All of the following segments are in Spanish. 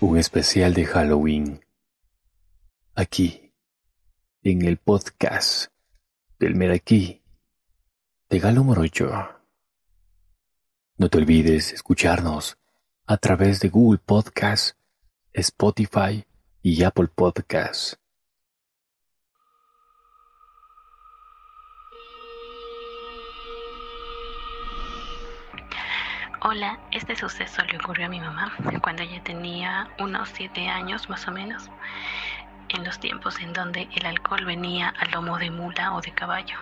Un especial de Halloween. Aquí, en el podcast del Meraquí de Galo Morocho. No te olvides escucharnos a través de Google Podcast, Spotify y Apple Podcast. Hola, este suceso le ocurrió a mi mamá cuando ella tenía unos siete años más o menos, en los tiempos en donde el alcohol venía al lomo de mula o de caballo,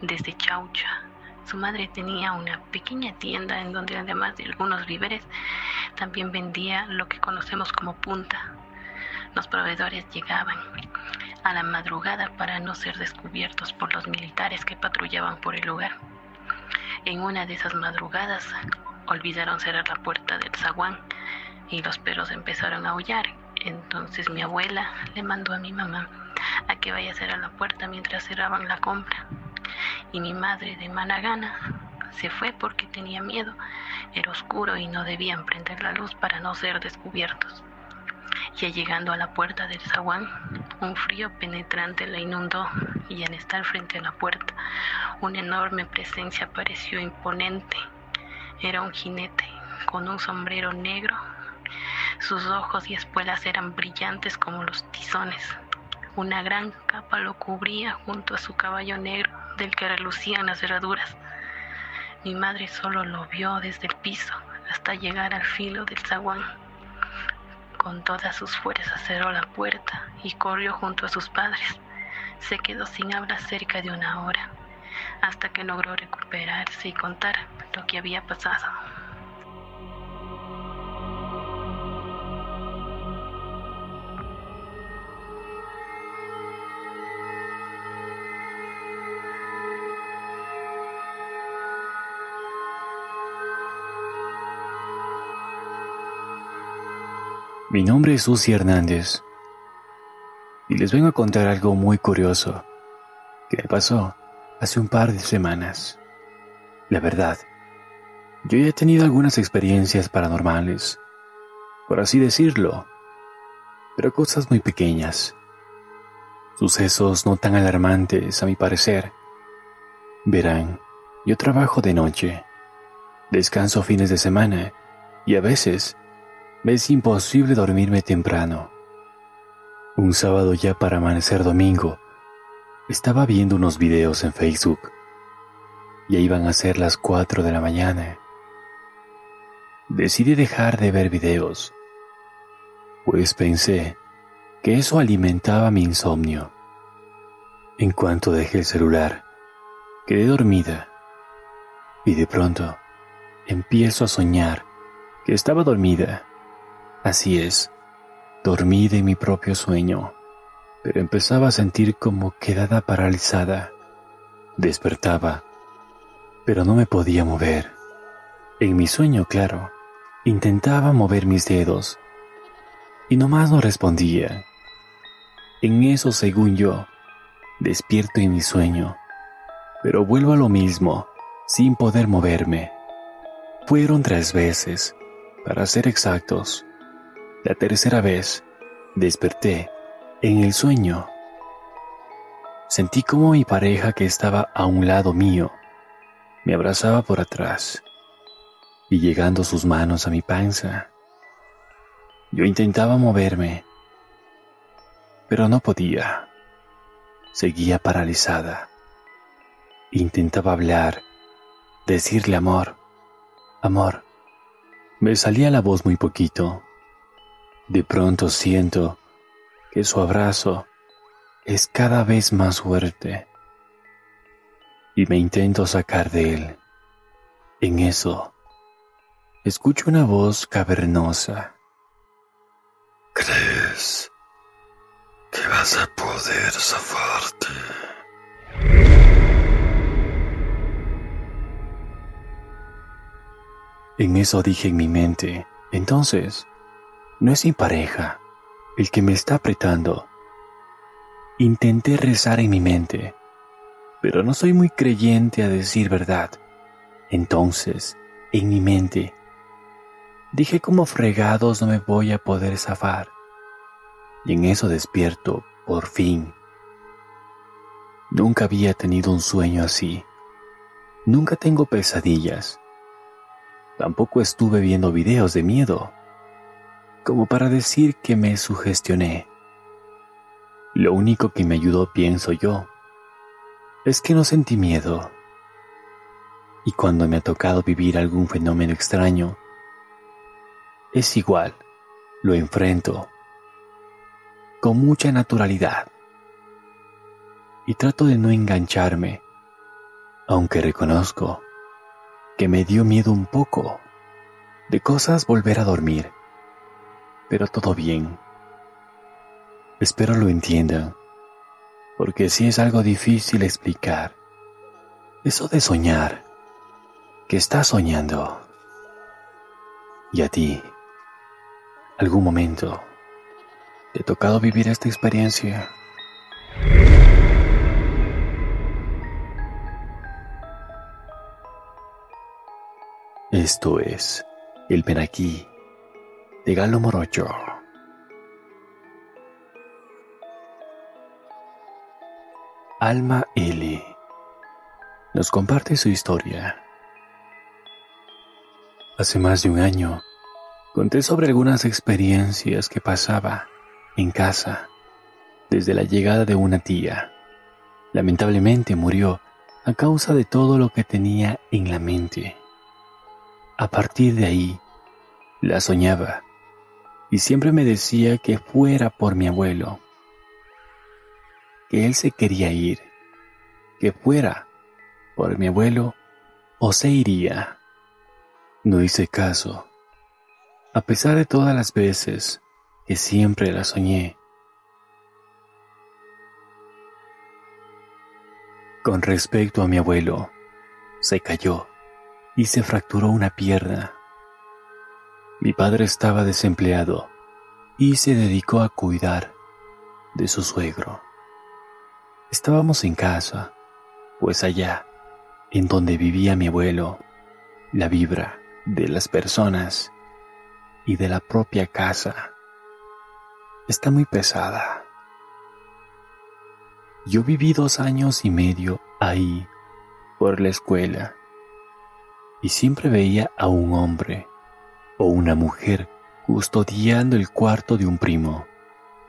desde Chaucha. Su madre tenía una pequeña tienda en donde además de algunos víveres, también vendía lo que conocemos como punta. Los proveedores llegaban a la madrugada para no ser descubiertos por los militares que patrullaban por el lugar. En una de esas madrugadas olvidaron cerrar la puerta del zaguán y los perros empezaron a aullar. Entonces mi abuela le mandó a mi mamá a que vaya a cerrar la puerta mientras cerraban la compra. Y mi madre de mala gana se fue porque tenía miedo. Era oscuro y no debían prender la luz para no ser descubiertos. Ya llegando a la puerta del zaguán, un frío penetrante la inundó y al estar frente a la puerta, una enorme presencia pareció imponente era un jinete con un sombrero negro. Sus ojos y espuelas eran brillantes como los tizones. Una gran capa lo cubría junto a su caballo negro del que relucían las herraduras. Mi madre solo lo vio desde el piso hasta llegar al filo del zaguán. Con todas sus fuerzas cerró la puerta y corrió junto a sus padres. Se quedó sin habla cerca de una hora hasta que logró recuperarse y contar lo que había pasado. Mi nombre es Susi Hernández y les vengo a contar algo muy curioso que me pasó hace un par de semanas. La verdad, yo ya he tenido algunas experiencias paranormales, por así decirlo, pero cosas muy pequeñas. Sucesos no tan alarmantes, a mi parecer. Verán, yo trabajo de noche, descanso fines de semana y a veces me es imposible dormirme temprano. Un sábado ya para amanecer domingo, estaba viendo unos videos en Facebook. Ya iban a ser las 4 de la mañana. Decidí dejar de ver videos, pues pensé que eso alimentaba mi insomnio. En cuanto dejé el celular, quedé dormida y de pronto empiezo a soñar que estaba dormida. Así es, dormida en mi propio sueño pero empezaba a sentir como quedada paralizada. Despertaba, pero no me podía mover. En mi sueño, claro, intentaba mover mis dedos y nomás no respondía. En eso, según yo, despierto en mi sueño, pero vuelvo a lo mismo, sin poder moverme. Fueron tres veces, para ser exactos. La tercera vez, desperté en el sueño, sentí como mi pareja que estaba a un lado mío me abrazaba por atrás y llegando sus manos a mi panza. Yo intentaba moverme, pero no podía. Seguía paralizada. Intentaba hablar, decirle amor, amor. Me salía la voz muy poquito. De pronto siento que su abrazo es cada vez más fuerte y me intento sacar de él. En eso, escucho una voz cavernosa. ¿Crees que vas a poder zafarte? En eso dije en mi mente, Entonces, no es mi pareja el que me está apretando. Intenté rezar en mi mente, pero no soy muy creyente a decir verdad. Entonces, en mi mente, dije como fregados no me voy a poder zafar. Y en eso despierto, por fin. Nunca había tenido un sueño así. Nunca tengo pesadillas. Tampoco estuve viendo videos de miedo como para decir que me sugestioné. Lo único que me ayudó, pienso yo, es que no sentí miedo. Y cuando me ha tocado vivir algún fenómeno extraño, es igual, lo enfrento con mucha naturalidad. Y trato de no engancharme, aunque reconozco que me dio miedo un poco de cosas volver a dormir pero todo bien. Espero lo entiendan, porque si es algo difícil explicar. Eso de soñar, que estás soñando. Y a ti, algún momento, te ha tocado vivir esta experiencia. Esto es el Aquí de Galo Morocho. Alma L. nos comparte su historia. Hace más de un año, conté sobre algunas experiencias que pasaba en casa desde la llegada de una tía. Lamentablemente murió a causa de todo lo que tenía en la mente. A partir de ahí, la soñaba y siempre me decía que fuera por mi abuelo, que él se quería ir, que fuera por mi abuelo o se iría. No hice caso, a pesar de todas las veces que siempre la soñé. Con respecto a mi abuelo, se cayó y se fracturó una pierna mi padre estaba desempleado y se dedicó a cuidar de su suegro. Estábamos en casa, pues allá, en donde vivía mi abuelo, la vibra de las personas y de la propia casa está muy pesada. Yo viví dos años y medio ahí por la escuela y siempre veía a un hombre o una mujer custodiando el cuarto de un primo.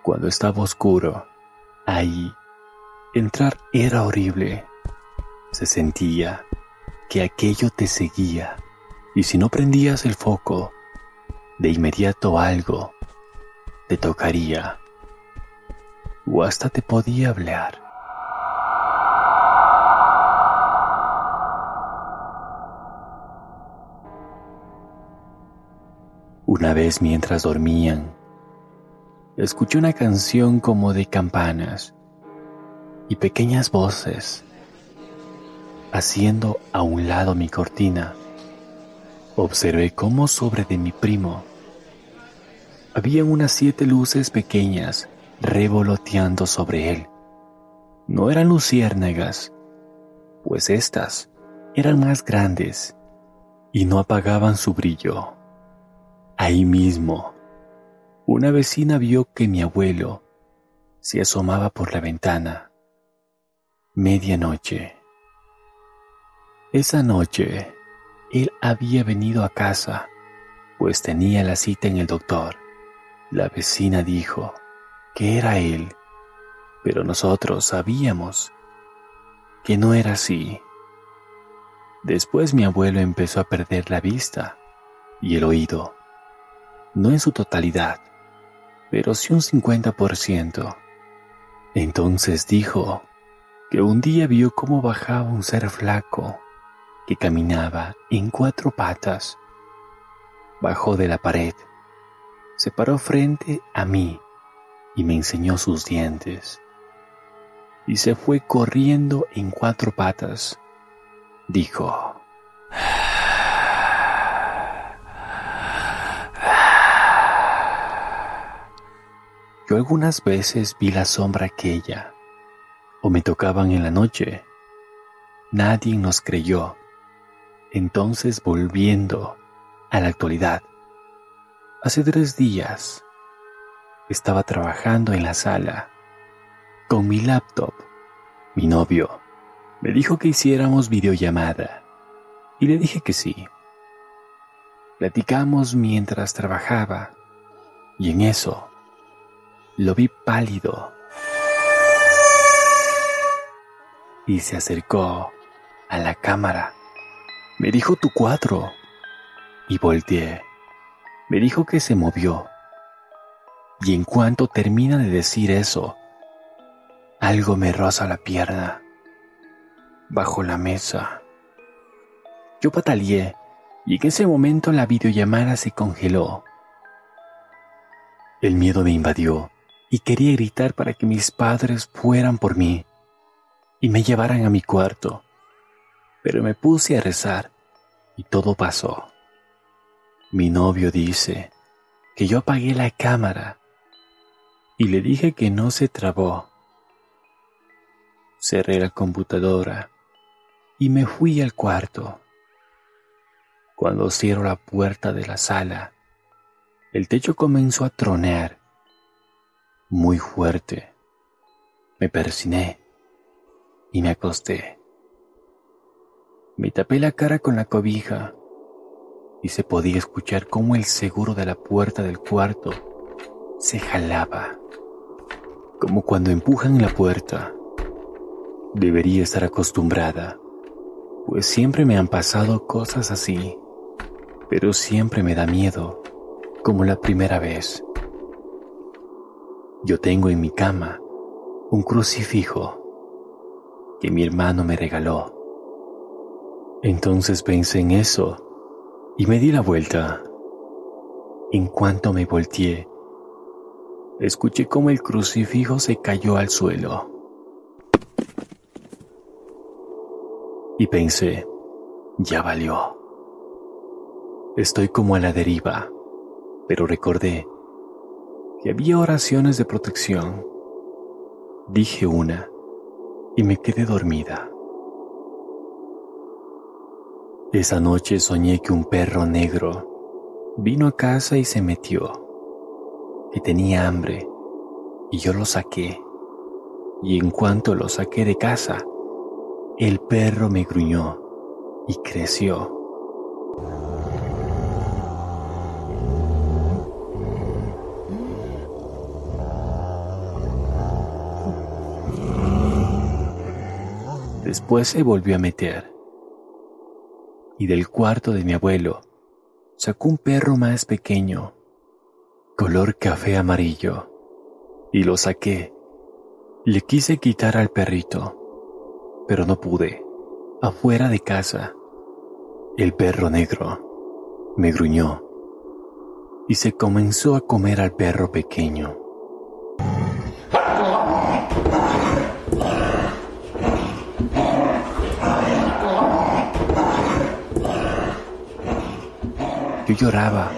Cuando estaba oscuro, ahí, entrar era horrible. Se sentía que aquello te seguía y si no prendías el foco, de inmediato algo te tocaría o hasta te podía hablar. Una vez mientras dormían, escuché una canción como de campanas y pequeñas voces haciendo a un lado mi cortina. Observé cómo sobre de mi primo había unas siete luces pequeñas revoloteando sobre él. No eran luciérnagas, pues estas eran más grandes y no apagaban su brillo. Ahí mismo, una vecina vio que mi abuelo se asomaba por la ventana. Medianoche. Esa noche, él había venido a casa, pues tenía la cita en el doctor. La vecina dijo que era él, pero nosotros sabíamos que no era así. Después mi abuelo empezó a perder la vista y el oído no en su totalidad, pero sí un 50%. Entonces dijo que un día vio cómo bajaba un ser flaco que caminaba en cuatro patas. Bajó de la pared, se paró frente a mí y me enseñó sus dientes. Y se fue corriendo en cuatro patas. Dijo, Algunas veces vi la sombra aquella, o me tocaban en la noche. Nadie nos creyó. Entonces, volviendo a la actualidad, hace tres días estaba trabajando en la sala con mi laptop. Mi novio me dijo que hiciéramos videollamada y le dije que sí. Platicamos mientras trabajaba y en eso lo vi pálido y se acercó a la cámara. Me dijo tu cuadro y volteé. Me dijo que se movió. Y en cuanto termina de decir eso, algo me roza la pierna bajo la mesa. Yo pataleé y en ese momento la videollamada se congeló. El miedo me invadió y quería gritar para que mis padres fueran por mí y me llevaran a mi cuarto, pero me puse a rezar y todo pasó. Mi novio dice que yo apagué la cámara y le dije que no se trabó. Cerré la computadora y me fui al cuarto. Cuando cierro la puerta de la sala, el techo comenzó a tronear muy fuerte. Me persiné y me acosté. Me tapé la cara con la cobija y se podía escuchar cómo el seguro de la puerta del cuarto se jalaba, como cuando empujan la puerta. Debería estar acostumbrada, pues siempre me han pasado cosas así, pero siempre me da miedo, como la primera vez. Yo tengo en mi cama un crucifijo que mi hermano me regaló. Entonces pensé en eso y me di la vuelta. En cuanto me volteé, escuché cómo el crucifijo se cayó al suelo. Y pensé, ya valió. Estoy como a la deriva, pero recordé había oraciones de protección. Dije una y me quedé dormida. Esa noche soñé que un perro negro vino a casa y se metió, que tenía hambre, y yo lo saqué, y en cuanto lo saqué de casa, el perro me gruñó y creció. Después se volvió a meter. Y del cuarto de mi abuelo sacó un perro más pequeño, color café amarillo, y lo saqué. Le quise quitar al perrito, pero no pude. Afuera de casa, el perro negro me gruñó y se comenzó a comer al perro pequeño. Lloraba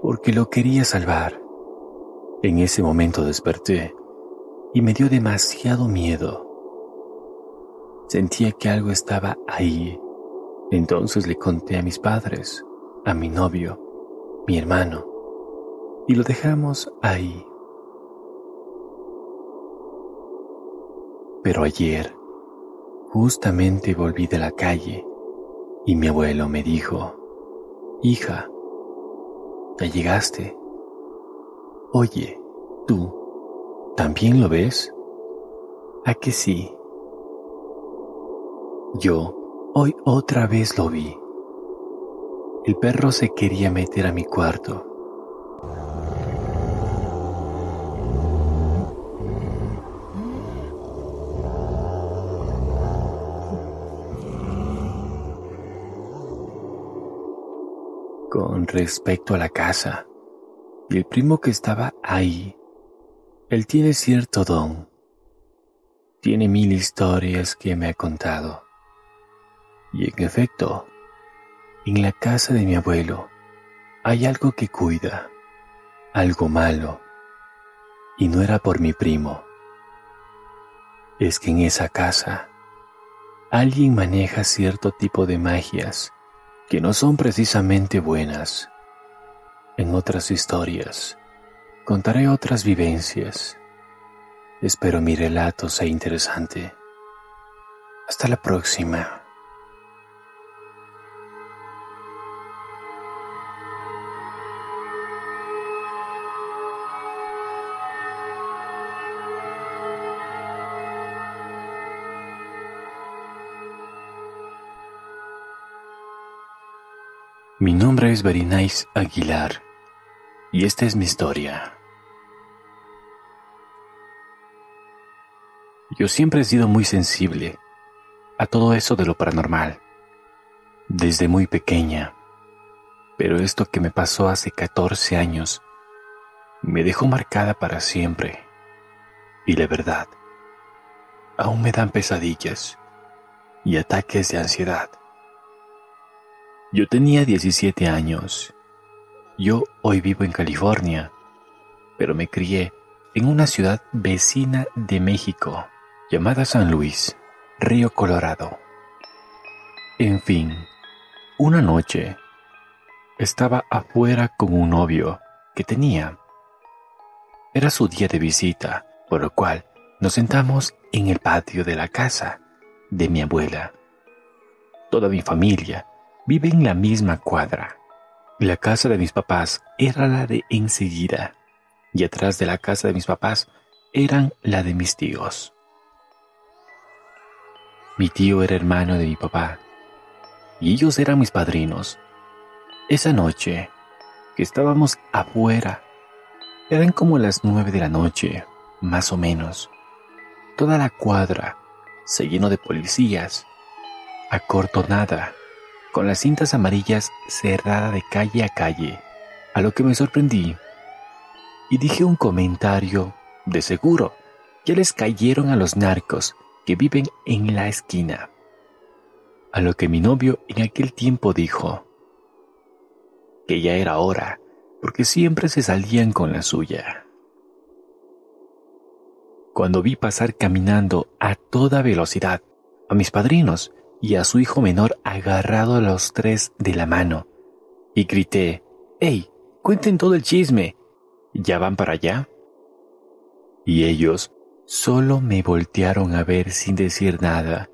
porque lo quería salvar. En ese momento desperté y me dio demasiado miedo. Sentía que algo estaba ahí. Entonces le conté a mis padres, a mi novio, mi hermano, y lo dejamos ahí. Pero ayer, justamente volví de la calle y mi abuelo me dijo, Hija, llegaste. Oye, ¿tú también lo ves? ¿A que sí? Yo hoy otra vez lo vi. El perro se quería meter a mi cuarto con respecto a la casa. Y el primo que estaba ahí, él tiene cierto don. Tiene mil historias que me ha contado. Y en efecto, en la casa de mi abuelo hay algo que cuida, algo malo. Y no era por mi primo. Es que en esa casa alguien maneja cierto tipo de magias que no son precisamente buenas. En otras historias contaré otras vivencias. Espero mi relato sea interesante. Hasta la próxima. Mi nombre es Berinays Aguilar y esta es mi historia. Yo siempre he sido muy sensible a todo eso de lo paranormal, desde muy pequeña, pero esto que me pasó hace 14 años me dejó marcada para siempre y la verdad, aún me dan pesadillas y ataques de ansiedad. Yo tenía 17 años. Yo hoy vivo en California, pero me crié en una ciudad vecina de México llamada San Luis, Río Colorado. En fin, una noche estaba afuera con un novio que tenía. Era su día de visita, por lo cual nos sentamos en el patio de la casa de mi abuela. Toda mi familia vive en la misma cuadra. La casa de mis papás era la de enseguida y atrás de la casa de mis papás eran la de mis tíos. Mi tío era hermano de mi papá y ellos eran mis padrinos. Esa noche que estábamos afuera, eran como las nueve de la noche, más o menos. Toda la cuadra se llenó de policías, acortonada con las cintas amarillas cerrada de calle a calle, a lo que me sorprendí y dije un comentario de seguro. Ya les cayeron a los narcos que viven en la esquina. A lo que mi novio en aquel tiempo dijo que ya era hora, porque siempre se salían con la suya. Cuando vi pasar caminando a toda velocidad a mis padrinos, y a su hijo menor agarrado a los tres de la mano. Y grité, ¡Ey! Cuenten todo el chisme. ¿Ya van para allá? Y ellos solo me voltearon a ver sin decir nada,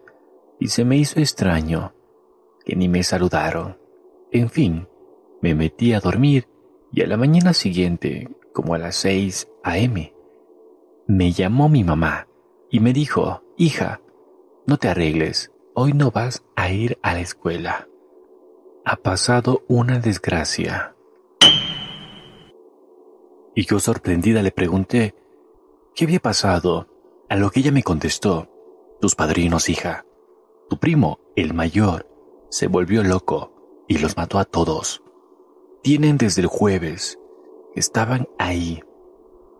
y se me hizo extraño que ni me saludaron. En fin, me metí a dormir y a la mañana siguiente, como a las seis a.m., me llamó mi mamá y me dijo, hija, no te arregles, hoy no vas a ir a la escuela. Ha pasado una desgracia. Y yo sorprendida le pregunté, ¿qué había pasado? A lo que ella me contestó, tus padrinos, hija. Tu primo, el mayor, se volvió loco y los mató a todos. Tienen desde el jueves. Estaban ahí.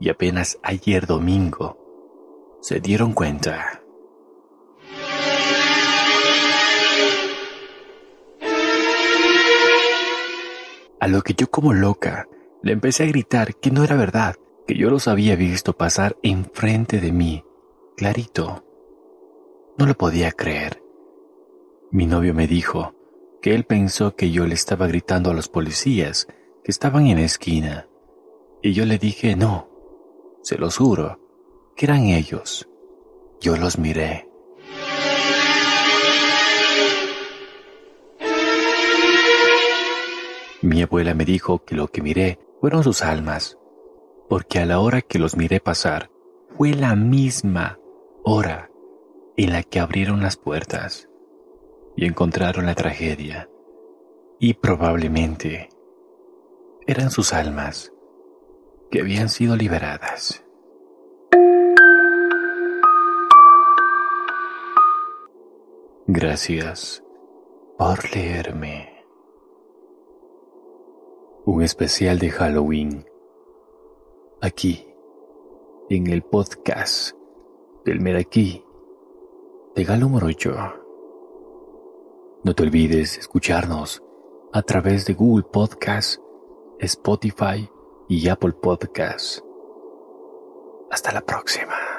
Y apenas ayer domingo se dieron cuenta. A lo que yo como loca le empecé a gritar que no era verdad, que yo los había visto pasar enfrente de mí, clarito. No lo podía creer. Mi novio me dijo que él pensó que yo le estaba gritando a los policías que estaban en la esquina. Y yo le dije no, se los juro, que eran ellos. Yo los miré. Mi abuela me dijo que lo que miré fueron sus almas, porque a la hora que los miré pasar fue la misma hora en la que abrieron las puertas y encontraron la tragedia. Y probablemente eran sus almas que habían sido liberadas. Gracias por leerme un especial de Halloween, aquí, en el podcast del Meraquí de Galo Morocho. No te olvides escucharnos a través de Google Podcast, Spotify y Apple Podcast. Hasta la próxima.